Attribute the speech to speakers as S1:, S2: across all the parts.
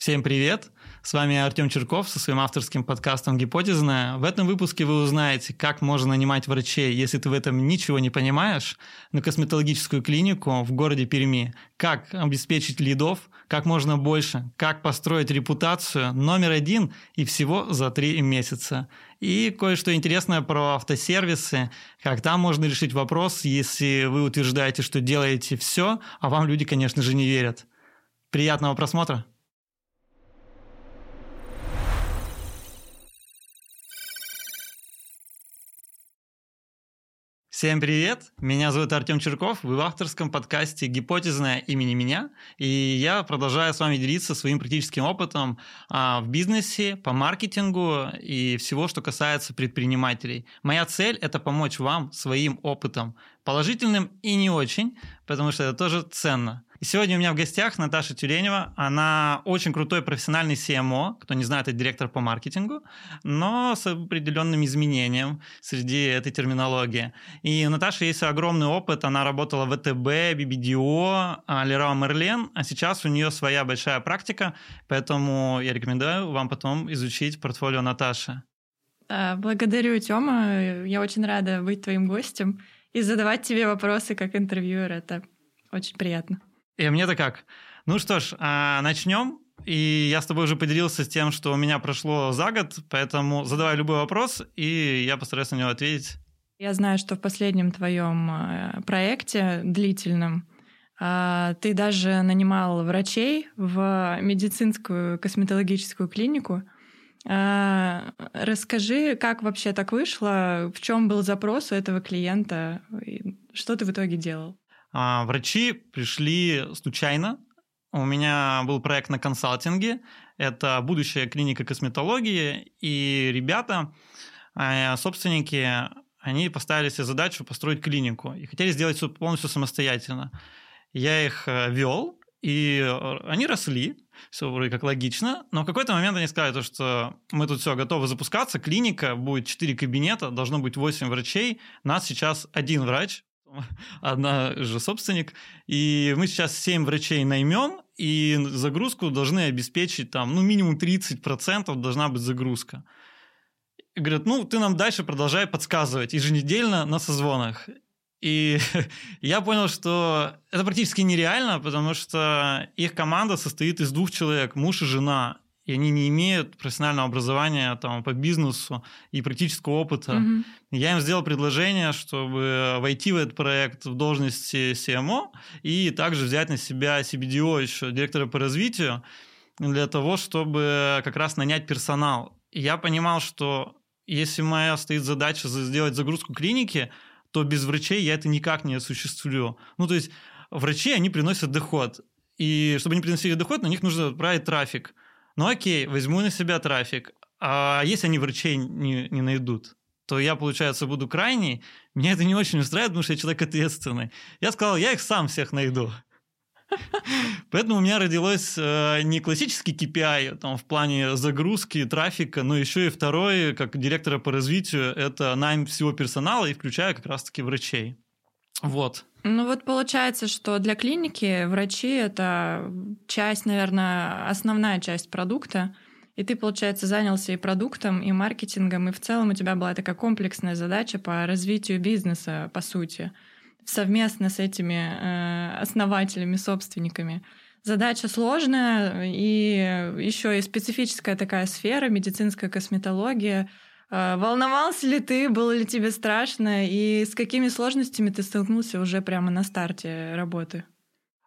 S1: Всем привет! С вами Артем Черков со своим авторским подкастом «Гипотезная». В этом выпуске вы узнаете, как можно нанимать врачей, если ты в этом ничего не понимаешь, на косметологическую клинику в городе Перми, как обеспечить лидов, как можно больше, как построить репутацию номер один и всего за три месяца. И кое-что интересное про автосервисы, как там можно решить вопрос, если вы утверждаете, что делаете все, а вам люди, конечно же, не верят. Приятного просмотра! Всем привет! Меня зовут Артем Черков, вы в авторском подкасте «Гипотезная имени меня», и я продолжаю с вами делиться своим практическим опытом а, в бизнесе, по маркетингу и всего, что касается предпринимателей. Моя цель – это помочь вам своим опытом, положительным и не очень, потому что это тоже ценно. И сегодня у меня в гостях Наташа Тюленева. Она очень крутой профессиональный CMO, кто не знает, это директор по маркетингу, но с определенным изменением среди этой терминологии. И у Наташи есть огромный опыт. Она работала в ВТБ, BBDO, Leroy Merlin, а сейчас у нее своя большая практика, поэтому я рекомендую вам потом изучить портфолио Наташи.
S2: Благодарю, Тёма. Я очень рада быть твоим гостем и задавать тебе вопросы как интервьюер. Это очень приятно.
S1: И мне-то как? Ну что ж, а, начнем. И я с тобой уже поделился с тем, что у меня прошло за год, поэтому задавай любой вопрос, и я постараюсь на него ответить.
S2: Я знаю, что в последнем твоем э, проекте длительном а, ты даже нанимал врачей в медицинскую косметологическую клинику. А, расскажи, как вообще так вышло, в чем был запрос у этого клиента, что ты в итоге делал?
S1: А, врачи пришли случайно. У меня был проект на консалтинге. Это будущая клиника косметологии. И ребята, а, собственники, они поставили себе задачу построить клинику и хотели сделать все полностью самостоятельно. Я их э, вел, и э, они росли, все вроде как логично, но в какой-то момент они сказали, то, что мы тут все готовы запускаться, клиника, будет 4 кабинета, должно быть 8 врачей, нас сейчас один врач, одна же собственник, и мы сейчас 7 врачей наймем, и загрузку должны обеспечить там, ну, минимум 30% должна быть загрузка. И говорят, ну, ты нам дальше продолжай подсказывать еженедельно на созвонах. И я понял, что это практически нереально, потому что их команда состоит из двух человек, муж и жена и они не имеют профессионального образования там, по бизнесу и практического опыта. Mm-hmm. Я им сделал предложение, чтобы войти в этот проект в должности CMO и также взять на себя CBDO еще, директора по развитию, для того, чтобы как раз нанять персонал. И я понимал, что если моя стоит задача сделать загрузку клиники, то без врачей я это никак не осуществлю. Ну, то есть врачи, они приносят доход. И чтобы они приносили доход, на них нужно отправить трафик. Ну окей, возьму на себя трафик. А если они врачей не, не найдут, то я, получается, буду крайний. Меня это не очень устраивает, потому что я человек ответственный. Я сказал, я их сам всех найду. Поэтому у меня родилось э, не классический KPI там, в плане загрузки, трафика, но еще и второй, как директора по развитию, это найм всего персонала и включая как раз-таки врачей. Вот.
S2: Ну вот получается, что для клиники врачи это часть, наверное, основная часть продукта. И ты, получается, занялся и продуктом, и маркетингом, и в целом у тебя была такая комплексная задача по развитию бизнеса, по сути, совместно с этими э, основателями, собственниками. Задача сложная, и еще и специфическая такая сфера, медицинская косметология — волновался ли ты, было ли тебе страшно, и с какими сложностями ты столкнулся уже прямо на старте работы?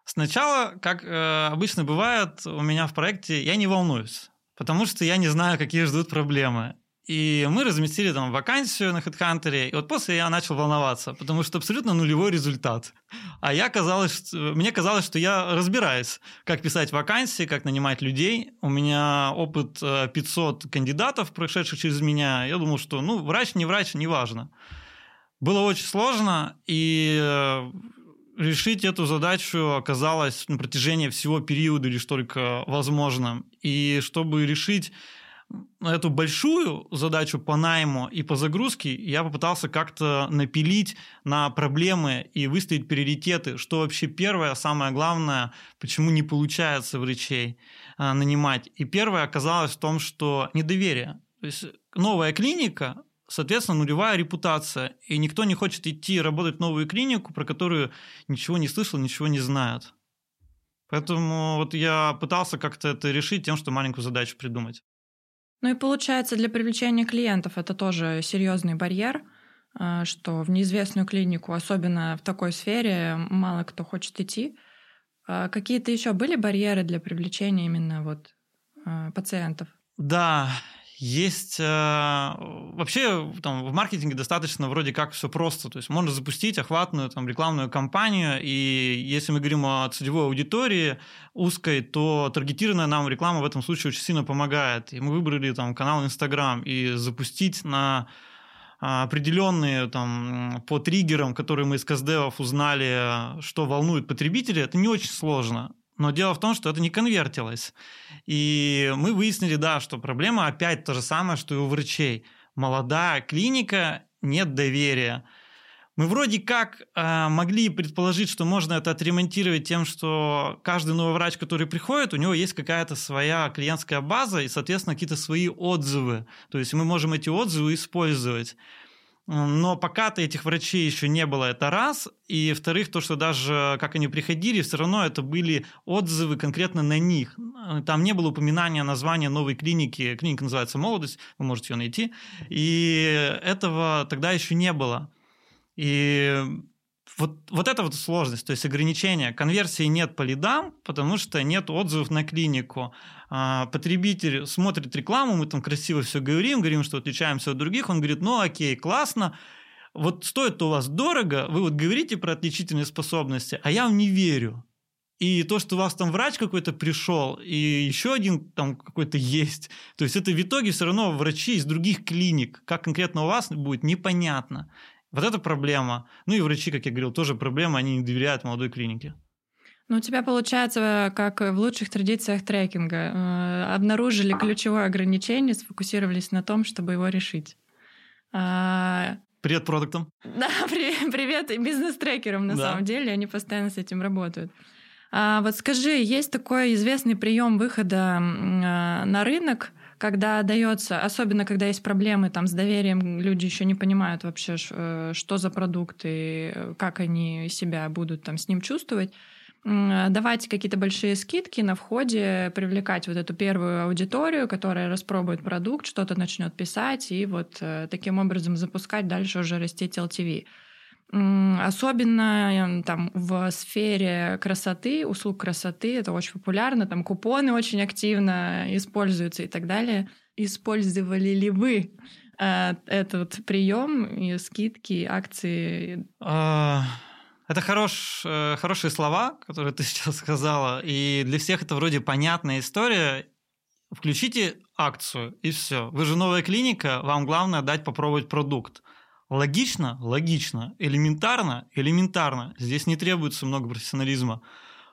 S1: Сначала, как э, обычно бывает у меня в проекте, я не волнуюсь, потому что я не знаю, какие ждут проблемы. И мы разместили там вакансию на HeadHunter, и вот после я начал волноваться, потому что абсолютно нулевой результат. А я казалось, мне казалось, что я разбираюсь, как писать вакансии, как нанимать людей. У меня опыт 500 э, кандидатов, прошедших через меня. Я думал, что ну, врач, не врач, неважно. Было очень сложно, и э, решить эту задачу оказалось на протяжении всего периода лишь только возможным. И чтобы решить эту большую задачу по найму и по загрузке я попытался как-то напилить на проблемы и выставить приоритеты, что вообще первое, самое главное, почему не получается врачей а, нанимать. И первое оказалось в том, что недоверие. То есть новая клиника, соответственно, нулевая репутация, и никто не хочет идти работать в новую клинику, про которую ничего не слышал, ничего не знает. Поэтому вот я пытался как-то это решить тем, что маленькую задачу придумать.
S2: Ну и получается, для привлечения клиентов это тоже серьезный барьер, а, что в неизвестную клинику, особенно в такой сфере, мало кто хочет идти. А какие-то еще были барьеры для привлечения именно вот а, пациентов?
S1: Да, есть э, вообще там, в маркетинге достаточно вроде как все просто. То есть можно запустить охватную там, рекламную кампанию, и если мы говорим о целевой аудитории узкой, то таргетированная нам реклама в этом случае очень сильно помогает. И мы выбрали там канал Инстаграм и запустить на определенные там по триггерам, которые мы из каздевов узнали, что волнует потребителей, это не очень сложно. Но дело в том, что это не конвертилось. И мы выяснили, да, что проблема опять то же самое, что и у врачей. Молодая клиника, нет доверия. Мы вроде как э, могли предположить, что можно это отремонтировать тем, что каждый новый врач, который приходит, у него есть какая-то своя клиентская база и, соответственно, какие-то свои отзывы. То есть мы можем эти отзывы использовать. Но пока-то этих врачей еще не было, это раз. И вторых, то, что даже как они приходили, все равно это были отзывы конкретно на них. Там не было упоминания названия новой клиники. Клиника называется «Молодость», вы можете ее найти. И этого тогда еще не было. И вот, вот это вот сложность, то есть ограничение. Конверсии нет по лидам, потому что нет отзывов на клинику. А, потребитель смотрит рекламу, мы там красиво все говорим, говорим, что отличаемся от других, он говорит, ну окей, классно, вот стоит у вас дорого, вы вот говорите про отличительные способности, а я вам не верю. И то, что у вас там врач какой-то пришел, и еще один там какой-то есть, то есть это в итоге все равно врачи из других клиник. Как конкретно у вас будет, непонятно. Вот это проблема. Ну и врачи, как я говорил, тоже проблема, они не доверяют молодой клинике.
S2: Ну, у тебя получается, как в лучших традициях трекинга. Э, обнаружили ключевое ограничение, сфокусировались на том, чтобы его решить.
S1: А, привет продуктам.
S2: Да, привет, привет бизнес-трекерам на да. самом деле, они постоянно с этим работают. А вот скажи, есть такой известный прием выхода а, на рынок – когда дается, особенно когда есть проблемы там с доверием, люди еще не понимают вообще, э, что за продукты, как они себя будут там с ним чувствовать давать какие-то большие скидки на входе, привлекать вот эту первую аудиторию, которая распробует продукт, что-то начнет писать, и вот э, таким образом запускать дальше уже растить LTV. Особенно эм, там в сфере красоты, услуг красоты, это очень популярно, там купоны очень активно используются и так далее. Использовали ли вы э, этот прием и скидки, акции?
S1: А, это хорош, э, хорошие слова, которые ты сейчас сказала, и для всех это вроде понятная история. Включите акцию, и все. Вы же новая клиника, вам главное дать попробовать продукт. Логично? Логично. Элементарно? Элементарно. Здесь не требуется много профессионализма.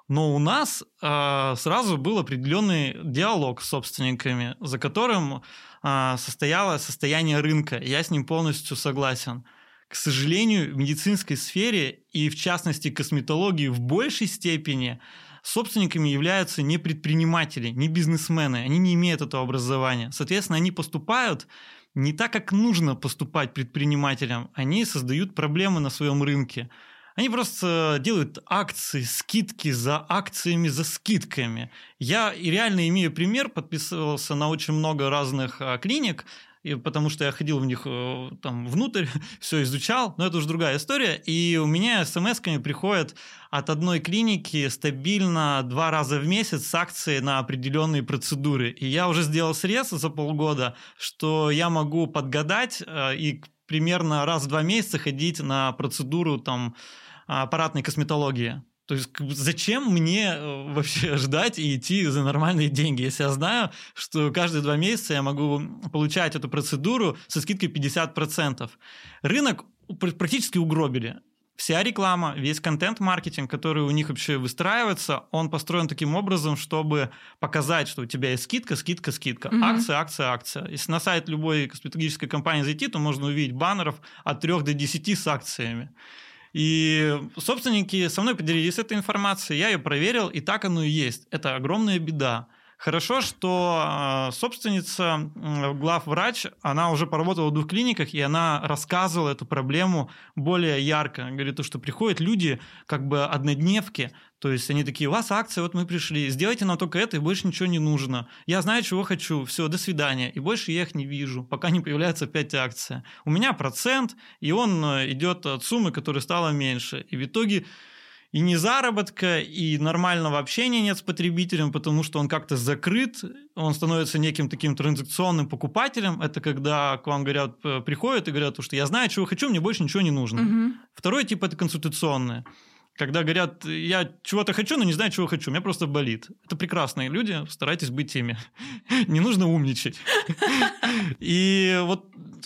S1: Но у нас э, сразу был определенный диалог с собственниками, за которым э, состояло состояние рынка. Я с ним полностью согласен. К сожалению, в медицинской сфере и в частности косметологии в большей степени собственниками являются не предприниматели, не бизнесмены. Они не имеют этого образования. Соответственно, они поступают не так, как нужно поступать предпринимателям. Они создают проблемы на своем рынке. Они просто делают акции, скидки за акциями, за скидками. Я реально имею пример, подписывался на очень много разных а, клиник, и потому что я ходил в них э, там внутрь, все изучал, но это уже другая история. И у меня смс-ками приходят от одной клиники стабильно два раза в месяц с акцией на определенные процедуры. И я уже сделал срез за полгода, что я могу подгадать э, и примерно раз в два месяца ходить на процедуру там аппаратной косметологии. То есть зачем мне э, вообще ждать и идти за нормальные деньги, если я знаю, что каждые два месяца я могу получать эту процедуру со скидкой 50%. Рынок практически угробили. вся реклама, весь контент-маркетинг, который у них вообще выстраивается, он построен таким образом, чтобы показать, что у тебя есть скидка, скидка, скидка, mm-hmm. акция, акция, акция. Если на сайт любой косметологической компании зайти, то можно увидеть баннеров от 3 до 10 с акциями. И собственники со мной поделились этой информацией, я ее проверил, и так оно и есть. Это огромная беда. Хорошо, что а, собственница, главврач, она уже поработала в двух клиниках, и она рассказывала эту проблему более ярко. Говорит, что приходят люди, как бы однодневки, то есть они такие, у вас акция, вот мы пришли, сделайте нам только это, и больше ничего не нужно. Я знаю, чего хочу, все, до свидания. И больше я их не вижу, пока не появляется опять акция. У меня процент, и он э, идет от суммы, которая стала меньше. И в итоге и не заработка, и нормального общения нет с потребителем, потому что он как-то закрыт, он становится неким таким транзакционным покупателем. Это когда к вам говорят, приходят и говорят, что я знаю, чего хочу, мне больше ничего не нужно. Угу. Второй тип это консультационное когда говорят, я чего-то хочу, но не знаю, чего хочу, меня просто болит. Это прекрасные люди, старайтесь быть теми. Не нужно умничать. И вот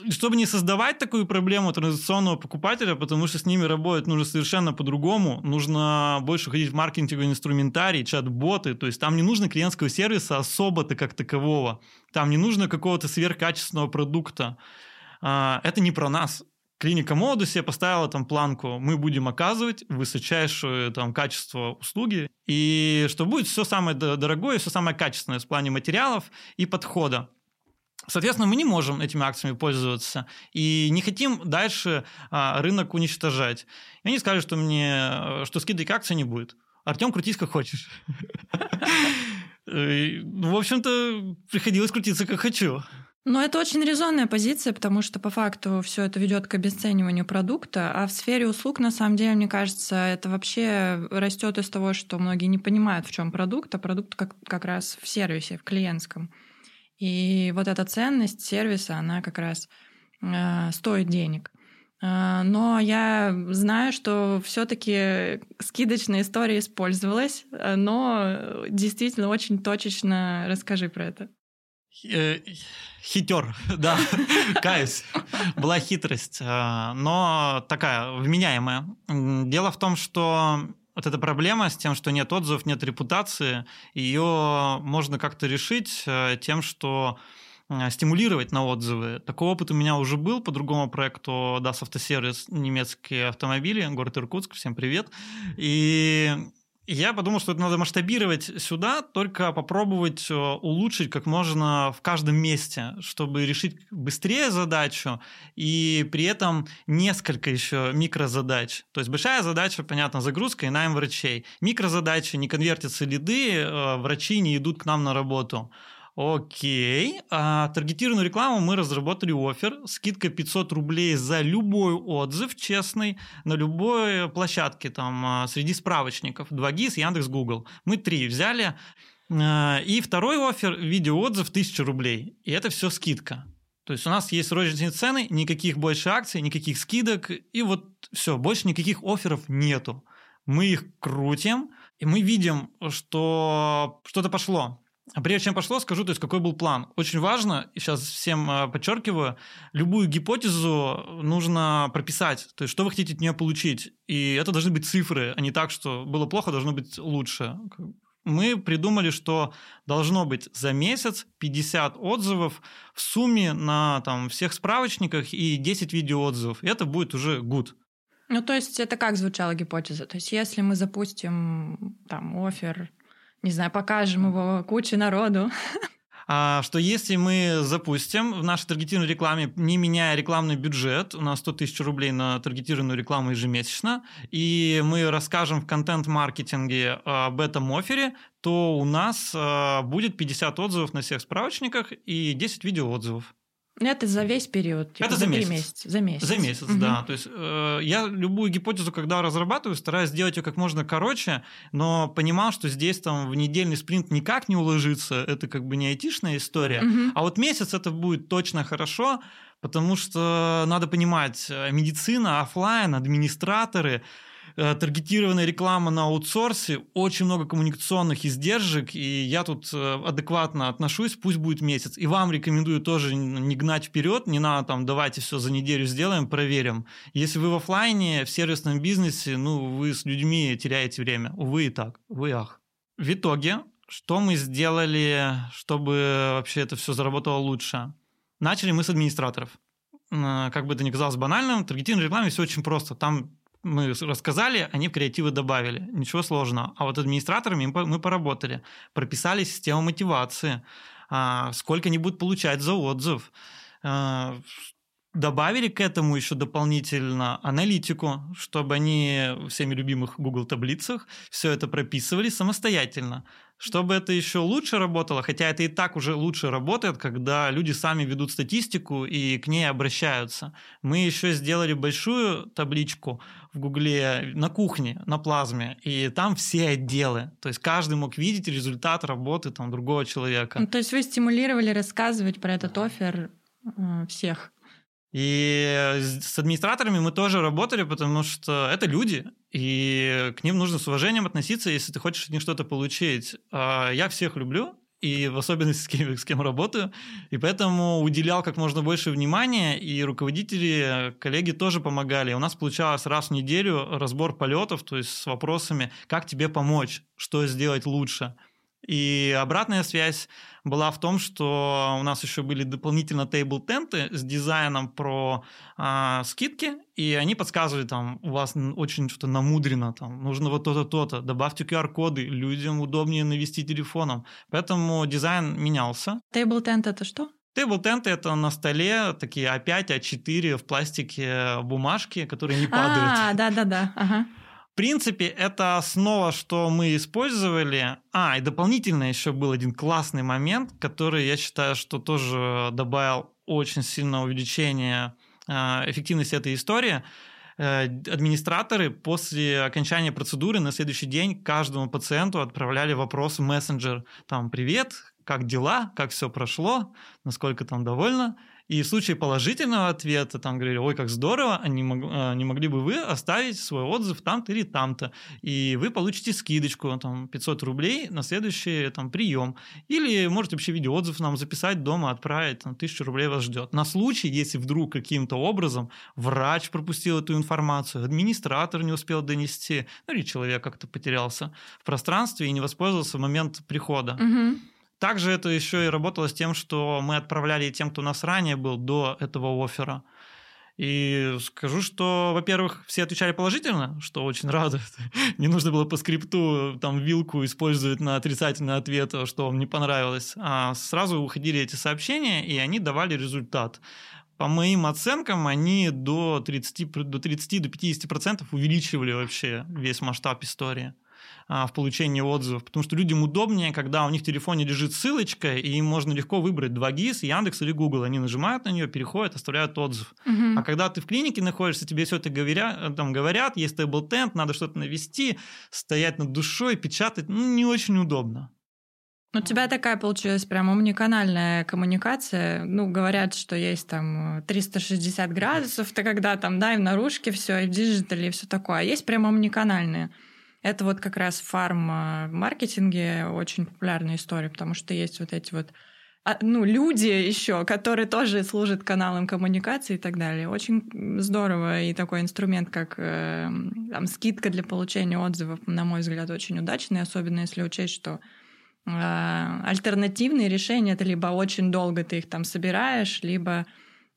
S1: чтобы не создавать такую проблему транзакционного покупателя, потому что с ними работать нужно совершенно по-другому, нужно больше ходить в маркетинговый инструментарий, чат-боты, то есть там не нужно клиентского сервиса особо-то как такового, там не нужно какого-то сверхкачественного продукта. А, это не про нас, клиника моды себе поставила там планку, мы будем оказывать высочайшее там качество услуги, и что будет все самое дорогое, все самое качественное в плане материалов и подхода. Соответственно, мы не можем этими акциями пользоваться и не хотим дальше а, рынок уничтожать. И они скажут, что мне, что скидок акций не будет. Артем, крутись как хочешь. Ну, в общем-то, приходилось крутиться как хочу.
S2: Но это очень резонная позиция, потому что по факту все это ведет к обесцениванию продукта, а в сфере услуг, на самом деле, мне кажется, это вообще растет из того, что многие не понимают, в чем продукт, а продукт как, как раз в сервисе, в клиентском. И вот эта ценность сервиса, она как раз э, стоит денег. Э, но я знаю, что все-таки скидочная история использовалась, э, но действительно очень точечно расскажи про это.
S1: Э, хитер, да, каюсь. Была хитрость, э, но такая вменяемая. Дело в том, что вот эта проблема с тем, что нет отзывов, нет репутации, ее можно как-то решить э, тем, что стимулировать на отзывы. Такой опыт у меня уже был по другому проекту DAS Автосервис, немецкие автомобили, город Иркутск, всем привет. И я подумал, что это надо масштабировать сюда, только попробовать э, улучшить как можно в каждом месте, чтобы решить быстрее задачу и при этом несколько еще микрозадач. То есть большая задача, понятно, загрузка и найм врачей. Микрозадача, не конвертятся лиды, э, врачи не идут к нам на работу. Окей. А, таргетированную рекламу мы разработали офер. Скидка 500 рублей за любой отзыв честный на любой площадке, там, а, среди справочников. 2GIS, Яндекс, Google. Мы три взяли. А, и второй офер – видеоотзыв 1000 рублей. И это все скидка. То есть у нас есть розничные цены, никаких больше акций, никаких скидок, и вот все, больше никаких офферов нету. Мы их крутим, и мы видим, что что-то пошло. А прежде чем пошло, скажу, то есть какой был план. Очень важно, и сейчас всем э, подчеркиваю, любую гипотезу нужно прописать. То есть что вы хотите от нее получить. И это должны быть цифры, а не так, что было плохо, должно быть лучше. Мы придумали, что должно быть за месяц 50 отзывов в сумме на там, всех справочниках и 10 видеоотзывов. И это будет уже good.
S2: Ну, то есть это как звучала гипотеза? То есть если мы запустим там офер не знаю, покажем его куче народу.
S1: А, что если мы запустим в нашей таргетированной рекламе, не меняя рекламный бюджет, у нас 100 тысяч рублей на таргетированную рекламу ежемесячно, и мы расскажем в контент-маркетинге об этом офере, то у нас а, будет 50 отзывов на всех справочниках и 10 видеоотзывов.
S2: Это за весь период.
S1: Типа, это за, за месяц.
S2: месяца. За месяц.
S1: За месяц, угу. да. То есть э, я любую гипотезу, когда разрабатываю, стараюсь сделать ее как можно короче, но понимал, что здесь там в недельный спринт никак не уложится. Это как бы не айтишная история. Угу. А вот месяц это будет точно хорошо, потому что надо понимать, э, медицина, офлайн, администраторы, таргетированная реклама на аутсорсе, очень много коммуникационных издержек, и я тут э, адекватно отношусь, пусть будет месяц. И вам рекомендую тоже не гнать вперед, не надо там давайте все за неделю сделаем, проверим. Если вы в офлайне, в сервисном бизнесе, ну, вы с людьми теряете время. Увы и так, увы ах. В итоге, что мы сделали, чтобы вообще это все заработало лучше? Начали мы с администраторов. Как бы это ни казалось банальным, таргетированной рекламе все очень просто. Там мы рассказали, они в креативы добавили. Ничего сложного. А вот администраторами мы поработали. Прописали систему мотивации. А, сколько они будут получать за отзыв. Добавили к этому еще дополнительно аналитику, чтобы они в всеми любимых Google таблицах все это прописывали самостоятельно. Чтобы это еще лучше работало, хотя это и так уже лучше работает, когда люди сами ведут статистику и к ней обращаются. Мы еще сделали большую табличку в Гугле на кухне, на плазме, и там все отделы. То есть каждый мог видеть результат работы там, другого человека.
S2: Ну, то есть вы стимулировали рассказывать про этот офер э, всех?
S1: И с администраторами мы тоже работали, потому что это люди, и к ним нужно с уважением относиться, если ты хочешь от них что-то получить. А я всех люблю, и в особенности с кем, с кем работаю, и поэтому уделял как можно больше внимания, и руководители, коллеги тоже помогали. У нас получалось раз в неделю разбор полетов, то есть с вопросами, как тебе помочь, что сделать лучше. И обратная связь была в том, что у нас еще были дополнительно тейбл-тенты с дизайном про а, скидки, и они подсказывали там, у вас очень что-то намудрено, там, нужно вот то-то, то-то, добавьте QR-коды, людям удобнее навести телефоном. Поэтому дизайн менялся.
S2: Тейбл-тент это что?
S1: Тейбл-тенты это на столе такие А5, А4 в пластике бумажки, которые не падают.
S2: А, да-да-да, ага.
S1: В принципе, это основа, что мы использовали. А, и дополнительно еще был один классный момент, который я считаю, что тоже добавил очень сильное увеличение а, эффективности этой истории. Э, администраторы после окончания процедуры на следующий день каждому пациенту отправляли вопрос в мессенджер. Там, привет, как дела, как все прошло, насколько там довольна. И в случае положительного ответа, там говорили, ой, как здорово, они мог, а, не могли бы вы оставить свой отзыв там-то или там-то, и вы получите скидочку, там, 500 рублей на следующий там, прием. Или можете вообще видеоотзыв нам записать дома, отправить, там, 1000 рублей вас ждет. На случай, если вдруг каким-то образом врач пропустил эту информацию, администратор не успел донести, ну или человек как-то потерялся в пространстве и не воспользовался в момент прихода.
S2: Угу.
S1: Также это еще и работало с тем, что мы отправляли тем, кто у нас ранее был до этого оффера. И скажу, что, во-первых, все отвечали положительно, что очень радует. Не нужно было по скрипту там вилку использовать на отрицательный ответ, что вам не понравилось. А сразу уходили эти сообщения, и они давали результат. По моим оценкам, они до 30, до 30, до 50% увеличивали вообще весь масштаб истории. А, в получении отзывов, потому что людям удобнее, когда у них в телефоне лежит ссылочка, и им можно легко выбрать 2GIS, Яндекс или Google. Они нажимают на нее, переходят, оставляют отзыв.
S2: Угу.
S1: А когда ты в клинике находишься, тебе все это говорят, там говорят, есть table tent, надо что-то навести, стоять над душой, печатать, ну, не очень удобно.
S2: У тебя такая получилась прям омниканальная коммуникация. Ну, говорят, что есть там 360 градусов, ты когда там, да, и в наружке все, и в диджитале, и все такое. А есть прям омниканальные. Это вот как раз фарм-маркетинге очень популярная история, потому что есть вот эти вот а, ну, люди еще, которые тоже служат каналом коммуникации и так далее. Очень здорово, и такой инструмент, как э, там, скидка для получения отзывов, на мой взгляд, очень удачный, особенно если учесть, что э, альтернативные решения это либо очень долго ты их там собираешь, либо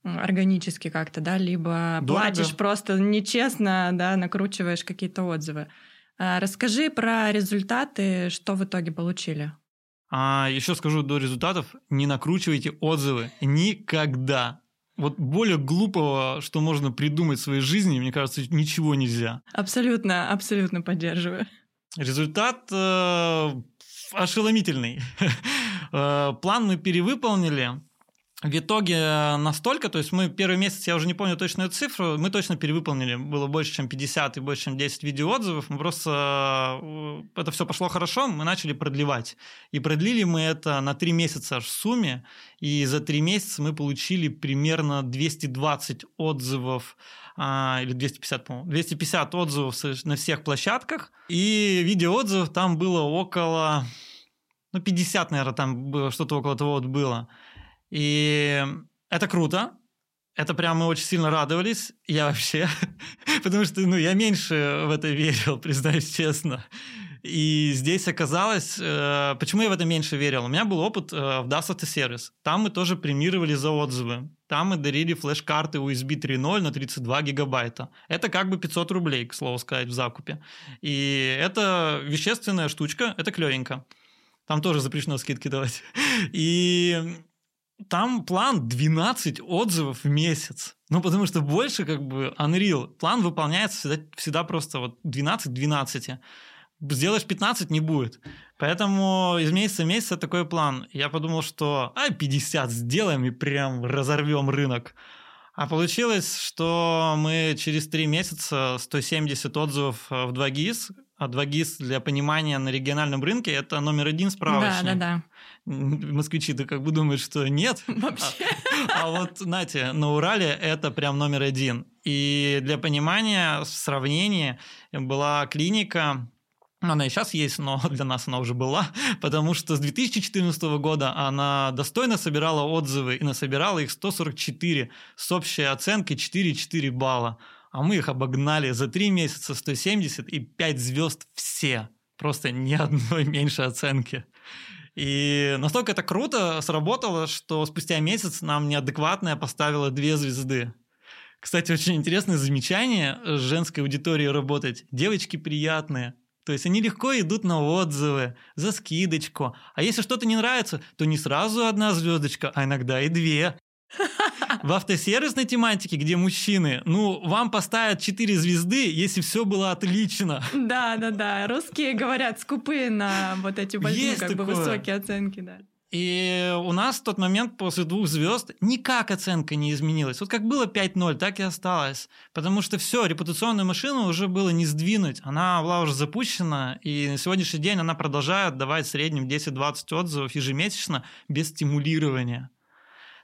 S2: органически как-то, да, либо Дорого. платишь просто нечестно, да, накручиваешь какие-то отзывы. А, расскажи про результаты, что в итоге получили.
S1: А еще скажу до результатов, не накручивайте отзывы никогда. Вот более глупого, что можно придумать в своей жизни, мне кажется, ничего нельзя.
S2: Абсолютно, абсолютно поддерживаю.
S1: Результат э, ошеломительный. Э, план мы перевыполнили. В итоге настолько, то есть мы первый месяц, я уже не помню точную цифру, мы точно перевыполнили, было больше, чем 50 и больше, чем 10 видеоотзывов, мы просто, э, это все пошло хорошо, мы начали продлевать. И продлили мы это на 3 месяца аж в сумме, и за 3 месяца мы получили примерно 220 отзывов, а, или 250, по-моему, 250 отзывов на всех площадках, и видеоотзывов там было около, ну, 50, наверное, там было, что-то около того вот было. И это круто. Это прям мы очень сильно радовались. Я вообще, потому что ну, я меньше в это верил, признаюсь честно. И здесь оказалось, э, почему я в это меньше верил. У меня был опыт э, в DAS Сервис. Там мы тоже премировали за отзывы. Там мы дарили флеш-карты USB 3.0 на 32 гигабайта. Это как бы 500 рублей, к слову сказать, в закупе. И это вещественная штучка, это клевенько. Там тоже запрещено скидки давать. И там план 12 отзывов в месяц. Ну, потому что больше как бы Unreal. План выполняется всегда, всегда просто вот 12-12. Сделаешь 15 не будет. Поэтому из месяца в месяц такой план. Я подумал, что а 50 сделаем и прям разорвем рынок. А получилось, что мы через 3 месяца 170 отзывов в 2GIS, а 2GIS для понимания на региональном рынке это номер один справочник.
S2: Да, да, да
S1: москвичи-то как бы думают, что нет.
S2: Вообще.
S1: А, а вот, знаете, на Урале это прям номер один. И для понимания, в сравнении, была клиника, она и сейчас есть, но для нас она уже была, потому что с 2014 года она достойно собирала отзывы и насобирала их 144 с общей оценкой 4,4 балла. А мы их обогнали за 3 месяца 170 и 5 звезд все. Просто ни одной меньше оценки. И настолько это круто сработало, что спустя месяц нам неадекватная поставила две звезды. Кстати, очень интересное замечание с женской аудиторией работать. Девочки приятные. То есть они легко идут на отзывы, за скидочку. А если что-то не нравится, то не сразу одна звездочка, а иногда и две. В автосервисной тематике, где мужчины, ну, вам поставят 4 звезды, если все было отлично.
S2: Да, да, да. Русские говорят скупые на вот эти большие, как такое. бы высокие оценки, да.
S1: И у нас в тот момент после двух звезд никак оценка не изменилась. Вот как было 5-0, так и осталось. Потому что все, репутационную машину уже было не сдвинуть. Она была уже запущена, и на сегодняшний день она продолжает давать в среднем 10-20 отзывов ежемесячно без стимулирования.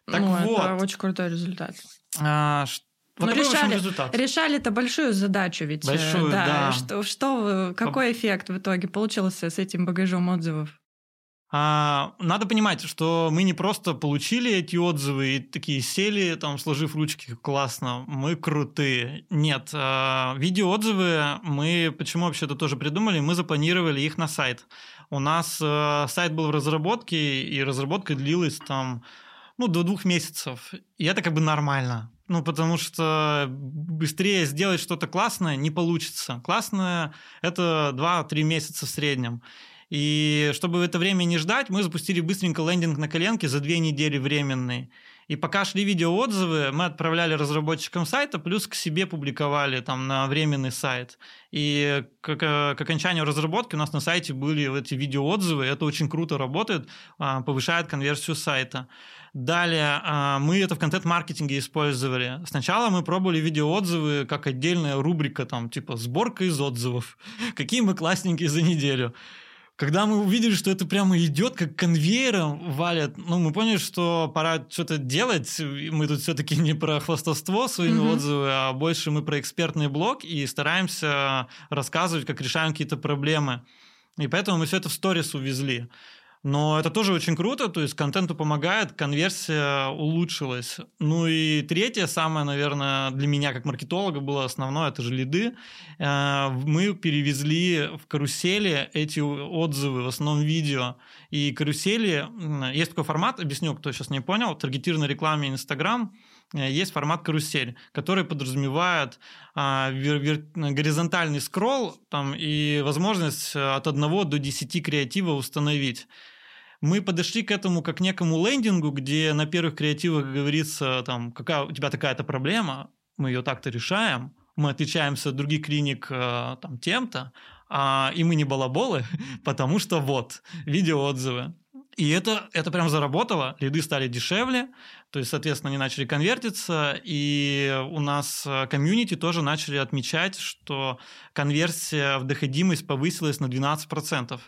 S2: Так ну, вот. Это очень крутой результат.
S1: А,
S2: вот Но решали, решали-то большую задачу ведь.
S1: Э, большую, да. да.
S2: Что, что, какой эффект в итоге получился с этим багажом отзывов?
S1: А, надо понимать, что мы не просто получили эти отзывы и такие сели, там, сложив ручки, классно, мы крутые. Нет, а, видеоотзывы мы, почему вообще это тоже придумали, мы запланировали их на сайт. У нас а, сайт был в разработке, и разработка длилась там ну, до двух месяцев. И это как бы нормально. Ну, потому что быстрее сделать что-то классное не получится. Классное – это 2-3 месяца в среднем. И чтобы в это время не ждать, мы запустили быстренько лендинг на коленке за две недели временный. И пока шли видеоотзывы, мы отправляли разработчикам сайта, плюс к себе публиковали там на временный сайт. И к, к окончанию разработки у нас на сайте были эти видеоотзывы. Это очень круто работает, а, повышает конверсию сайта. Далее а, мы это в контент-маркетинге использовали. Сначала мы пробовали видеоотзывы как отдельная рубрика, там, типа сборка из отзывов. Какие мы классненькие за неделю. Когда мы увидели, что это прямо идет, как конвейером валят, ну, мы поняли, что пора что-то делать. Мы тут все-таки не про хвастовство своими mm-hmm. отзывами, а больше мы про экспертный блог и стараемся рассказывать, как решаем какие-то проблемы. И поэтому мы все это в сторис увезли. Но это тоже очень круто, то есть контенту помогает, конверсия улучшилась. Ну и третье, самое, наверное, для меня как маркетолога было основное, это же лиды. Э, мы перевезли в карусели эти отзывы, в основном видео. И карусели, есть такой формат, объясню, кто сейчас не понял, таргетированной рекламе Инстаграм, э, есть формат карусель, который подразумевает а, вер, вер, горизонтальный скролл там, и возможность от 1 до 10 креатива установить мы подошли к этому как некому лендингу, где на первых креативах говорится, там, какая у тебя такая-то проблема, мы ее так-то решаем, мы отличаемся от других клиник э, там, тем-то, а, и мы не балаболы, потому что вот, видеоотзывы. И это, это прям заработало, лиды стали дешевле, то есть, соответственно, они начали конвертиться, и у нас э, комьюнити тоже начали отмечать, что конверсия в доходимость повысилась на 12%.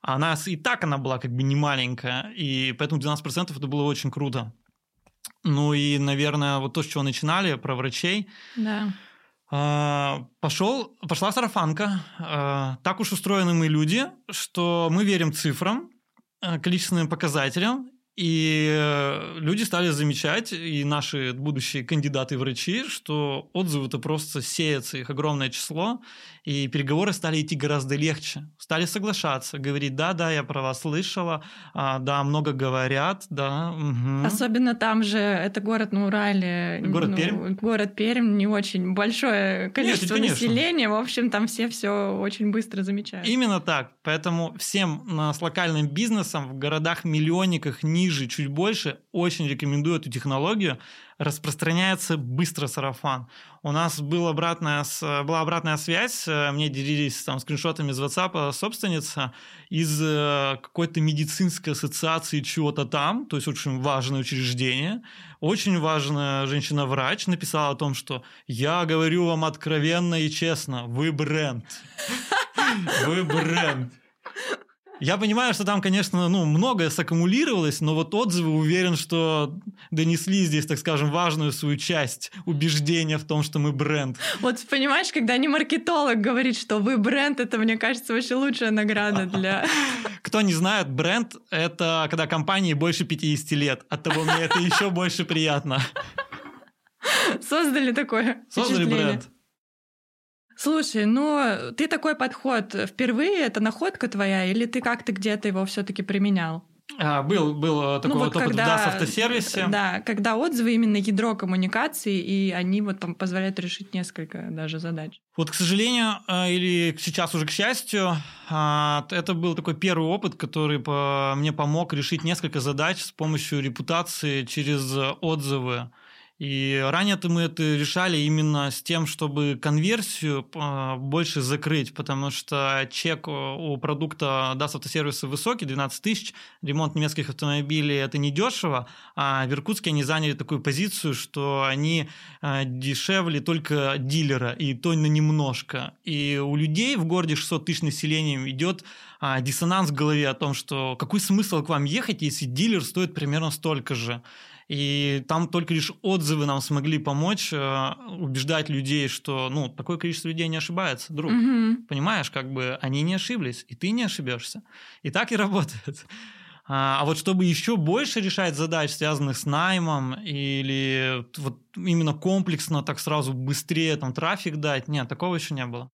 S1: А она и так она была как бы не маленькая, и поэтому 12% это было очень круто. Ну и, наверное, вот то, с чего начинали, про врачей.
S2: Да.
S1: А, пошел, пошла сарафанка. А, так уж устроены мы люди, что мы верим цифрам, э, количественным показателям, и э, люди стали замечать, и наши будущие кандидаты-врачи, что отзывы-то просто сеются, их огромное число, и переговоры стали идти гораздо легче. Стали соглашаться, говорить, да, да, я про вас слышала, а, да, много говорят, да. Угу.
S2: Особенно там же, это город на Урале.
S1: Город
S2: ну,
S1: Пермь?
S2: Город Пермь, не очень большое количество
S1: Нет,
S2: населения, в общем, там все все очень быстро замечают.
S1: Именно так, поэтому всем с локальным бизнесом в городах-миллионниках ниже, чуть больше, очень рекомендую эту технологию, распространяется быстро сарафан. У нас был обратная, была обратная связь, э, мне делились там скриншотами из WhatsApp собственница из э, какой-то медицинской ассоциации чего-то там, то есть очень важное учреждение, очень важная женщина-врач написала о том, что я говорю вам откровенно и честно, вы бренд. Вы бренд. Я понимаю, что там, конечно, ну, многое саккумулировалось, но вот отзывы уверен, что донесли здесь, так скажем, важную свою часть убеждения в том, что мы бренд.
S2: Вот понимаешь, когда не маркетолог говорит, что вы бренд, это, мне кажется, вообще лучшая награда для...
S1: Кто не знает, бренд — это когда компании больше 50 лет. От того мне это еще больше приятно.
S2: Создали такое
S1: Создали бренд.
S2: Слушай, ну ты такой подход впервые, это находка твоя, или ты как-то где-то его все-таки применял?
S1: А, был, был э, такой ну, вот, вот опыт когда, в DAS автосервисе.
S2: Да, когда отзывы именно ядро коммуникации, и они вот там позволяют решить несколько даже задач.
S1: Вот, к сожалению, э, или сейчас уже к счастью, а, это был такой первый опыт, который мне помог решить несколько задач с помощью репутации через отзывы. И ранее-то мы это решали именно с тем, чтобы конверсию а, больше закрыть, потому что чек у продукта DAS автосервиса высокий, 12 тысяч, ремонт немецких автомобилей – это недешево, а в Иркутске они заняли такую позицию, что они а, дешевле только дилера, и то на немножко. И у людей в городе 600 тысяч населения идет а, диссонанс в голове о том, что какой смысл к вам ехать, если дилер стоит примерно столько же. И там только лишь отзывы нам смогли помочь э, убеждать людей, что ну, такое количество людей не ошибается, друг.
S2: Угу.
S1: Понимаешь, как бы они не ошиблись, и ты не ошибешься. И так и работает. А, а вот чтобы еще больше решать задач, связанных с наймом, или вот именно комплексно, так сразу быстрее там трафик дать, нет, такого еще не было.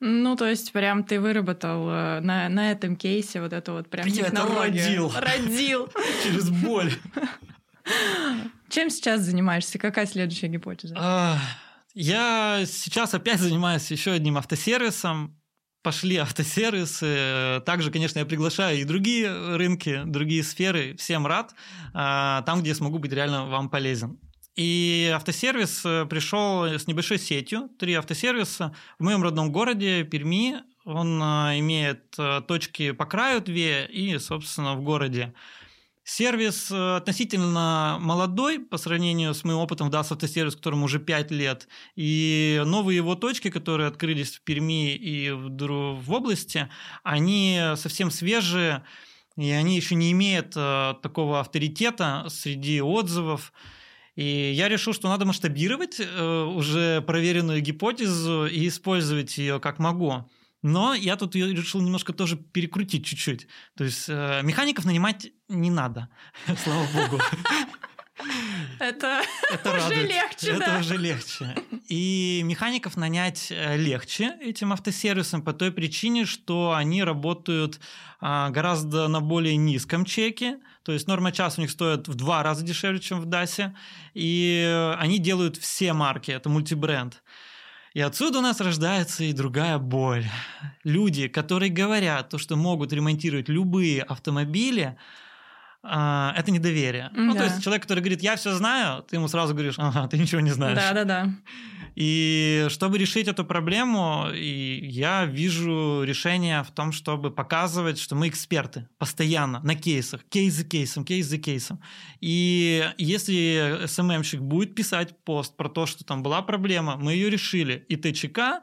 S2: Ну, то есть, прям ты выработал э, на, на этом кейсе вот это вот прям
S1: Я это родил.
S2: Родил.
S1: Через боль.
S2: Чем сейчас занимаешься? Какая следующая гипотеза?
S1: А, я сейчас опять занимаюсь еще одним автосервисом. Пошли автосервисы. Также, конечно, я приглашаю и другие рынки, другие сферы. Всем рад. А, там, где смогу быть реально вам полезен. И автосервис э, пришел с небольшой сетью, три автосервиса в моем родном городе Перми. Он э, имеет э, точки по краю две и, собственно, в городе. Сервис э, относительно молодой по сравнению с моим опытом в DAS автосервис, которому уже 5 лет. И новые его точки, которые открылись в Перми и в, области, они совсем свежие, и они еще не имеют э, такого авторитета среди отзывов. И я решил, что надо масштабировать э, уже проверенную гипотезу и использовать ее как могу. Но я тут решил немножко тоже перекрутить чуть-чуть. То есть э, механиков нанимать не надо, слава богу.
S2: Это, это уже радует. легче,
S1: Это
S2: да.
S1: уже легче. И механиков нанять э, легче этим автосервисом по той причине, что они работают а, гораздо на более низком чеке. То есть норма час у них стоит в два раза дешевле, чем в DASе. И они делают все марки, это мультибренд. И отсюда у нас рождается и другая боль. Люди, которые говорят, то, что могут ремонтировать любые автомобили, а, это недоверие. Да. Ну, то есть человек, который говорит, я все знаю, ты ему сразу говоришь, ага, ты ничего не знаешь.
S2: Да, да, да.
S1: И чтобы решить эту проблему, я вижу решение в том, чтобы показывать, что мы эксперты постоянно на кейсах, кейс за кейсом, кейс за кейсом. И если СММщик будет писать пост про то, что там была проблема, мы ее решили, и ТЧК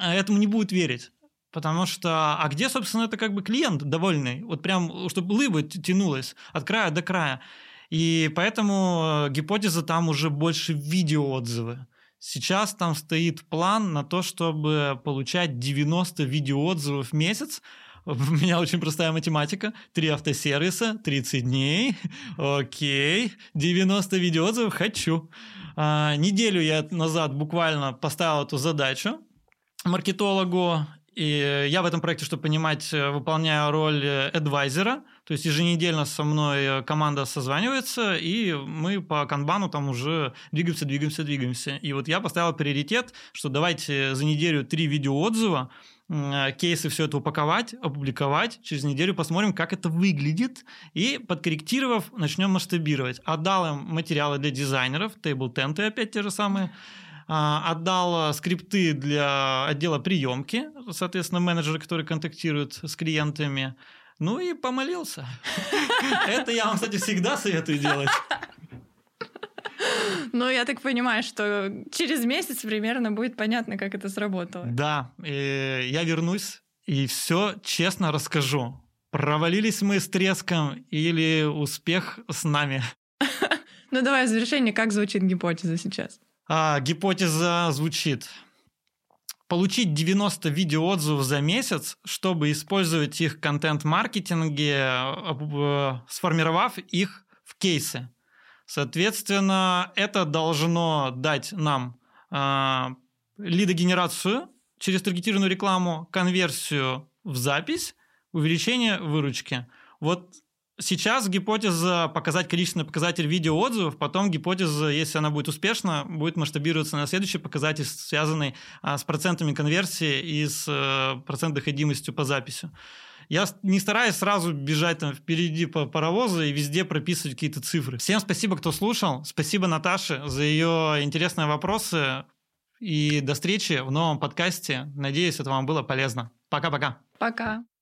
S1: этому не будет верить. Потому что, а где, собственно, это как бы клиент довольный? Вот прям, чтобы лыба тянулась от края до края. И поэтому гипотеза там уже больше видеоотзывы. Сейчас там стоит план на то, чтобы получать 90 видеоотзывов в месяц. У меня очень простая математика. Три автосервиса, 30 дней. Окей. 90 видеоотзывов хочу. А, неделю я назад буквально поставил эту задачу маркетологу и я в этом проекте, чтобы понимать, э, выполняю роль э, адвайзера, то есть еженедельно со мной э, команда созванивается, и мы по канбану там уже двигаемся, двигаемся, двигаемся. И вот я поставил приоритет, что давайте за неделю три видеоотзыва, кейсы все это упаковать, опубликовать, через неделю посмотрим, как это выглядит, и подкорректировав, начнем масштабировать. Отдал им материалы для дизайнеров, тейбл тенты опять те же самые, отдал скрипты для отдела приемки, соответственно, менеджеры, которые контактируют с клиентами. Ну и помолился. Это я вам, кстати, всегда советую делать.
S2: Ну, я так понимаю, что через месяц примерно будет понятно, как это сработало.
S1: Да, я вернусь и все честно расскажу. Провалились мы с треском или успех с нами?
S2: Ну давай в завершение, как звучит гипотеза сейчас?
S1: А, гипотеза звучит. Получить 90 видеоотзывов за месяц, чтобы использовать их контент-маркетинге, э, сформировав их в кейсы. Соответственно, это должно дать нам э, лидогенерацию через таргетированную рекламу, конверсию в запись, увеличение выручки. Вот Сейчас гипотеза показать количественный показатель видеоотзывов, потом гипотеза, если она будет успешна, будет масштабироваться на следующий показатель, связанный а, с процентами конверсии и с а, процент доходимостью по записи. Я не стараюсь сразу бежать там впереди по паровозу и везде прописывать какие-то цифры. Всем спасибо, кто слушал. Спасибо Наташе за ее интересные вопросы. И до встречи в новом подкасте. Надеюсь, это вам было полезно. Пока-пока.
S2: Пока. -пока. Пока.